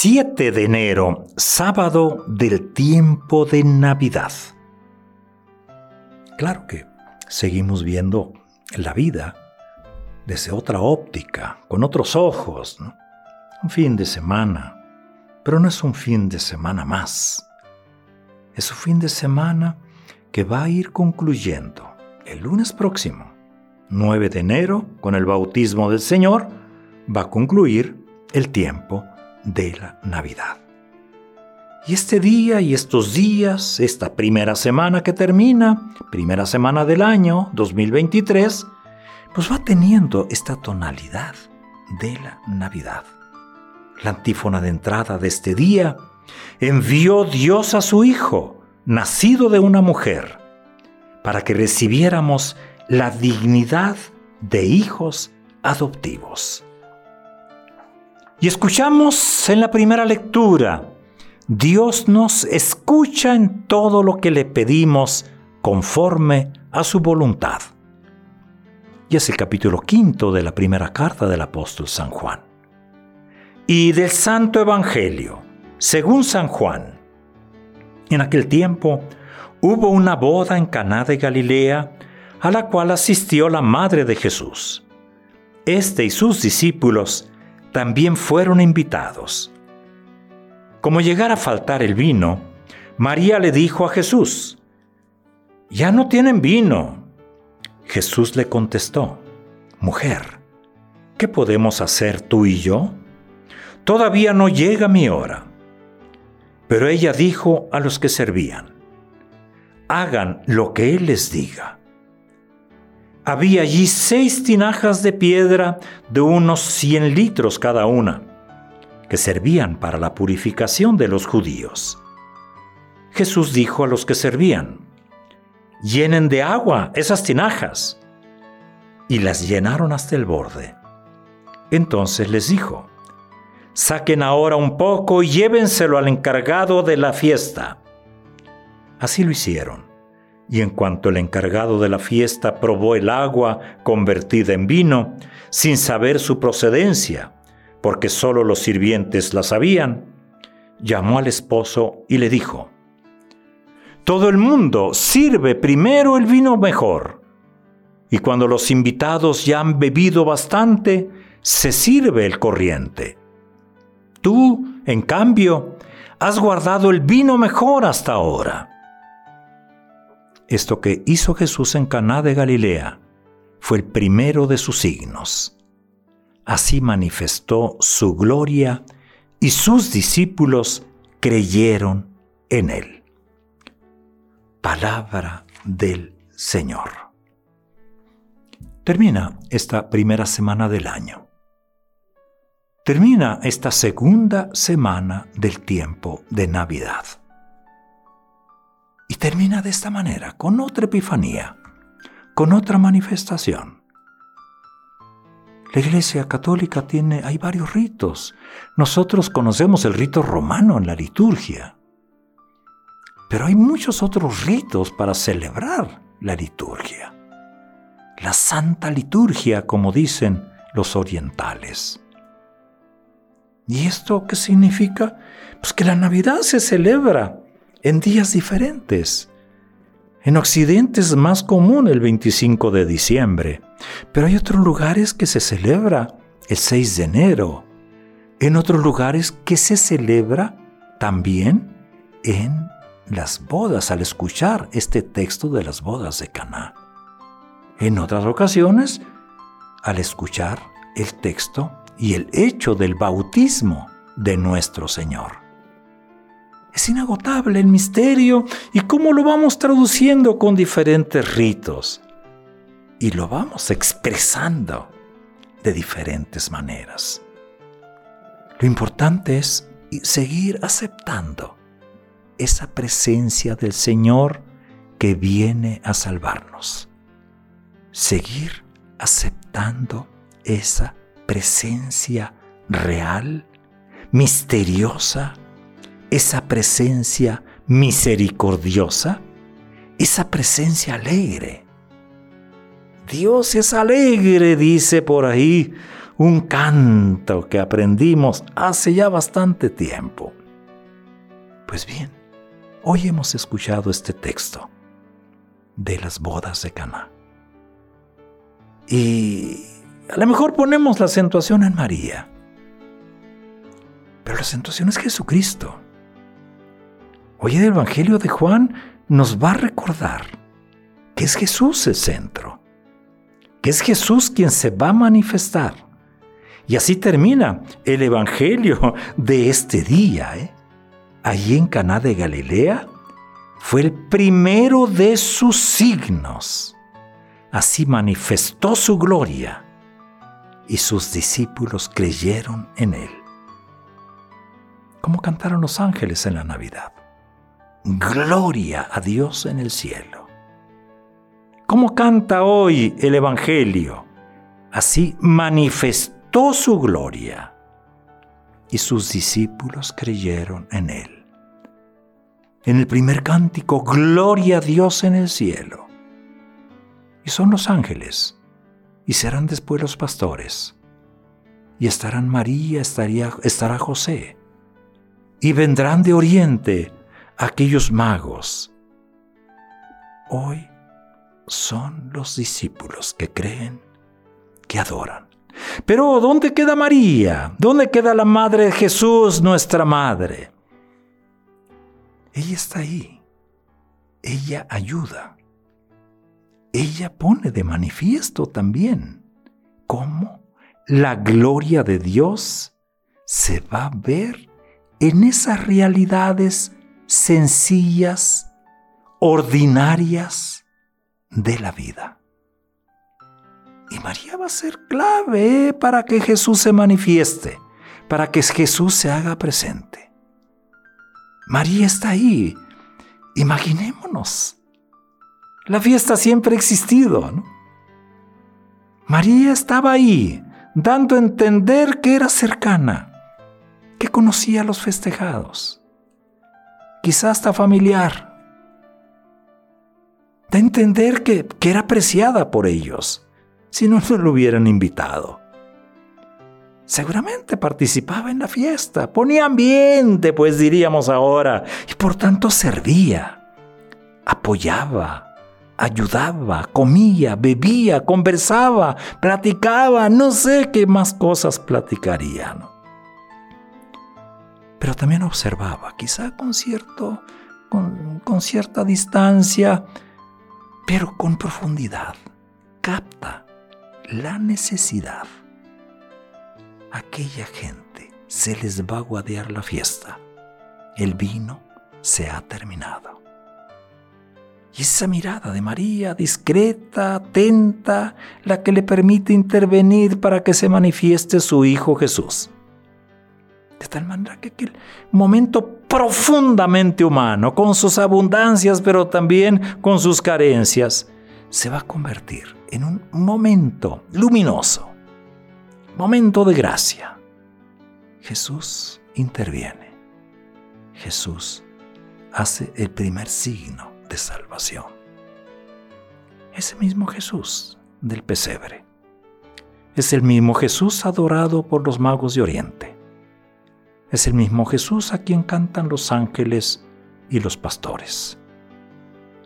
7 de enero, sábado del tiempo de Navidad. Claro que seguimos viendo la vida desde otra óptica, con otros ojos. Un fin de semana, pero no es un fin de semana más. Es un fin de semana que va a ir concluyendo el lunes próximo, 9 de enero, con el bautismo del Señor, va a concluir el tiempo de la Navidad. Y este día y estos días, esta primera semana que termina, primera semana del año 2023, pues va teniendo esta tonalidad de la Navidad. La antífona de entrada de este día, envió Dios a su Hijo, nacido de una mujer, para que recibiéramos la dignidad de hijos adoptivos. Y escuchamos en la primera lectura, Dios nos escucha en todo lo que le pedimos conforme a su voluntad. Y es el capítulo quinto de la primera carta del apóstol San Juan. Y del Santo Evangelio, según San Juan. En aquel tiempo hubo una boda en Caná de Galilea a la cual asistió la madre de Jesús. Este y sus discípulos también fueron invitados. Como llegara a faltar el vino, María le dijo a Jesús, Ya no tienen vino. Jesús le contestó, Mujer, ¿qué podemos hacer tú y yo? Todavía no llega mi hora. Pero ella dijo a los que servían, Hagan lo que Él les diga. Había allí seis tinajas de piedra de unos cien litros cada una, que servían para la purificación de los judíos. Jesús dijo a los que servían, llenen de agua esas tinajas. Y las llenaron hasta el borde. Entonces les dijo, saquen ahora un poco y llévenselo al encargado de la fiesta. Así lo hicieron y en cuanto el encargado de la fiesta probó el agua convertida en vino, sin saber su procedencia, porque sólo los sirvientes la sabían, llamó al esposo y le dijo, Todo el mundo sirve primero el vino mejor, y cuando los invitados ya han bebido bastante, se sirve el corriente. Tú, en cambio, has guardado el vino mejor hasta ahora. Esto que hizo Jesús en Caná de Galilea fue el primero de sus signos. Así manifestó su gloria y sus discípulos creyeron en él. Palabra del Señor. Termina esta primera semana del año. Termina esta segunda semana del tiempo de Navidad. Y termina de esta manera, con otra epifanía, con otra manifestación. La Iglesia Católica tiene, hay varios ritos. Nosotros conocemos el rito romano en la liturgia. Pero hay muchos otros ritos para celebrar la liturgia. La Santa Liturgia, como dicen los orientales. ¿Y esto qué significa? Pues que la Navidad se celebra en días diferentes. En Occidente es más común el 25 de diciembre, pero hay otros lugares que se celebra el 6 de enero. En otros lugares que se celebra también en las bodas, al escuchar este texto de las bodas de Caná. En otras ocasiones, al escuchar el texto y el hecho del bautismo de nuestro Señor. Es inagotable el misterio y cómo lo vamos traduciendo con diferentes ritos. Y lo vamos expresando de diferentes maneras. Lo importante es seguir aceptando esa presencia del Señor que viene a salvarnos. Seguir aceptando esa presencia real, misteriosa, esa presencia misericordiosa, esa presencia alegre. Dios es alegre, dice por ahí un canto que aprendimos hace ya bastante tiempo. Pues bien, hoy hemos escuchado este texto de las bodas de Caná. Y a lo mejor ponemos la acentuación en María, pero la acentuación es Jesucristo. Hoy el Evangelio de Juan nos va a recordar que es Jesús el centro, que es Jesús quien se va a manifestar. Y así termina el Evangelio de este día. ¿eh? Allí en Caná de Galilea fue el primero de sus signos. Así manifestó su gloria y sus discípulos creyeron en él. Como cantaron los ángeles en la Navidad. Gloria a Dios en el cielo. ¿Cómo canta hoy el Evangelio? Así manifestó su gloria y sus discípulos creyeron en él. En el primer cántico, Gloria a Dios en el cielo. Y son los ángeles, y serán después los pastores, y estarán María, estaría, estará José, y vendrán de oriente aquellos magos. Hoy son los discípulos que creen, que adoran. Pero ¿dónde queda María? ¿Dónde queda la Madre de Jesús, nuestra Madre? Ella está ahí. Ella ayuda. Ella pone de manifiesto también cómo la gloria de Dios se va a ver en esas realidades sencillas, ordinarias de la vida. Y María va a ser clave para que Jesús se manifieste, para que Jesús se haga presente. María está ahí. Imaginémonos. La fiesta siempre ha existido. ¿no? María estaba ahí, dando a entender que era cercana, que conocía a los festejados quizás hasta familiar. Da a entender que, que era apreciada por ellos, si no, no lo hubieran invitado. Seguramente participaba en la fiesta, ponía ambiente, pues diríamos ahora, y por tanto servía, apoyaba, ayudaba, comía, bebía, conversaba, platicaba, no sé qué más cosas platicaría. Pero también observaba, quizá con, cierto, con, cierta distancia, pero con profundidad. Capta la necesidad. Aquella gente se les va a guadear la fiesta. El vino se ha terminado. Y esa mirada de María, discreta, atenta, la que le permite intervenir para que se manifieste su Hijo Jesús. De tal manera que aquel momento profundamente humano, con sus abundancias, pero también con sus carencias, se va a convertir en un momento luminoso, momento de gracia. Jesús interviene. Jesús hace el primer signo de salvación. Ese mismo Jesús del pesebre. Es el mismo Jesús adorado por los magos de Oriente es el mismo Jesús a quien cantan los ángeles y los pastores.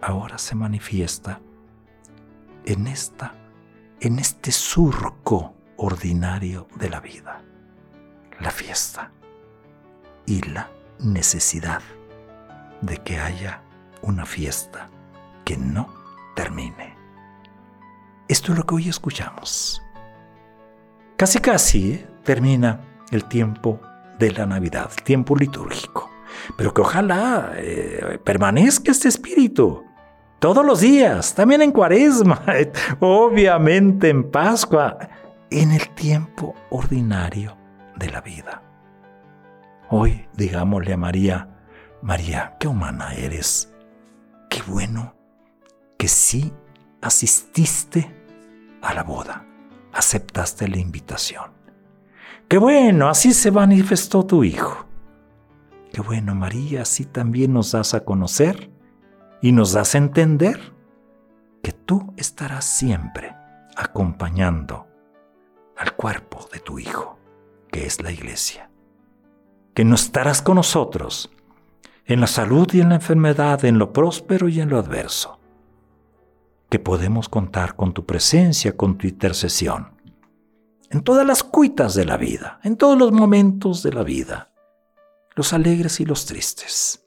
Ahora se manifiesta en esta en este surco ordinario de la vida, la fiesta y la necesidad de que haya una fiesta que no termine. Esto es lo que hoy escuchamos. Casi casi termina el tiempo de la Navidad, tiempo litúrgico. Pero que ojalá eh, permanezca este espíritu todos los días, también en Cuaresma, obviamente en Pascua, en el tiempo ordinario de la vida. Hoy digámosle a María, María, qué humana eres. Qué bueno que sí asististe a la boda, aceptaste la invitación. Qué bueno, así se manifestó tu Hijo. Qué bueno, María, así también nos das a conocer y nos das a entender que tú estarás siempre acompañando al cuerpo de tu Hijo, que es la iglesia. Que no estarás con nosotros en la salud y en la enfermedad, en lo próspero y en lo adverso. Que podemos contar con tu presencia, con tu intercesión, en todas las cuitas de la vida, en todos los momentos de la vida, los alegres y los tristes.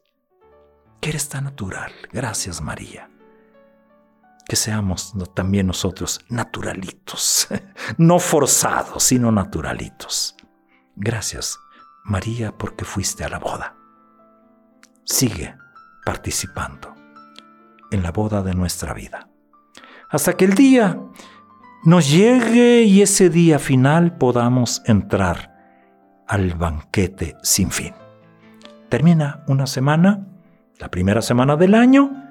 Que eres tan natural. Gracias, María que seamos también nosotros naturalitos, no forzados, sino naturalitos. Gracias, María, porque fuiste a la boda. Sigue participando en la boda de nuestra vida. Hasta que el día nos llegue y ese día final podamos entrar al banquete sin fin. Termina una semana, la primera semana del año,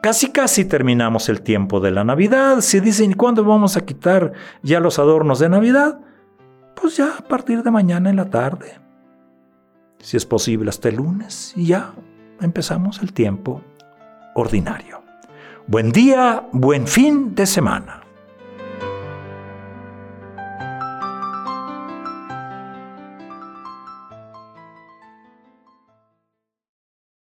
Casi casi terminamos el tiempo de la Navidad. Si dicen, ¿cuándo vamos a quitar ya los adornos de Navidad? Pues ya a partir de mañana en la tarde. Si es posible hasta el lunes y ya empezamos el tiempo ordinario. Buen día, buen fin de semana.